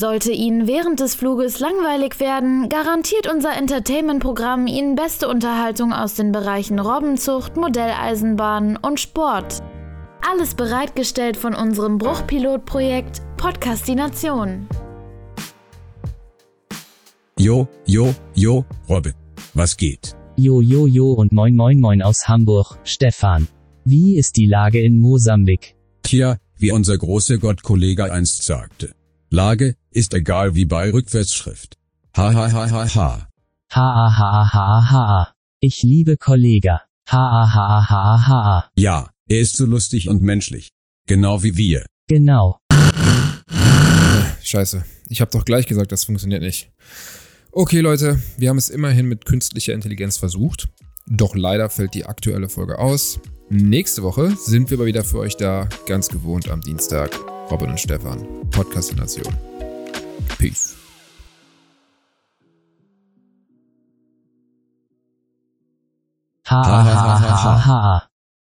Sollte Ihnen während des Fluges langweilig werden, garantiert unser Entertainment-Programm Ihnen beste Unterhaltung aus den Bereichen Robbenzucht, Modelleisenbahn und Sport. Alles bereitgestellt von unserem Bruchpilotprojekt Podcastination. Jo, jo, jo, Robin. Was geht? Jo, jo, jo und moin, moin, moin aus Hamburg, Stefan. Wie ist die Lage in Mosambik? Tja, wie unser großer Gottkollege einst sagte. Lage ist egal wie bei Rückwärtsschrift. Ha ha ha ha ha. Ha ha ha ha. Ich liebe Kollega. Ha ha ha ha. Ja, er ist so lustig und menschlich. Genau wie wir. Genau. Scheiße. Ich habe doch gleich gesagt, das funktioniert nicht. Okay, Leute, wir haben es immerhin mit künstlicher Intelligenz versucht. Doch leider fällt die aktuelle Folge aus. Nächste Woche sind wir aber wieder für euch da, ganz gewohnt am Dienstag. Robin und Stefan, Podcastination. Peace. Ha ha ha ha ha.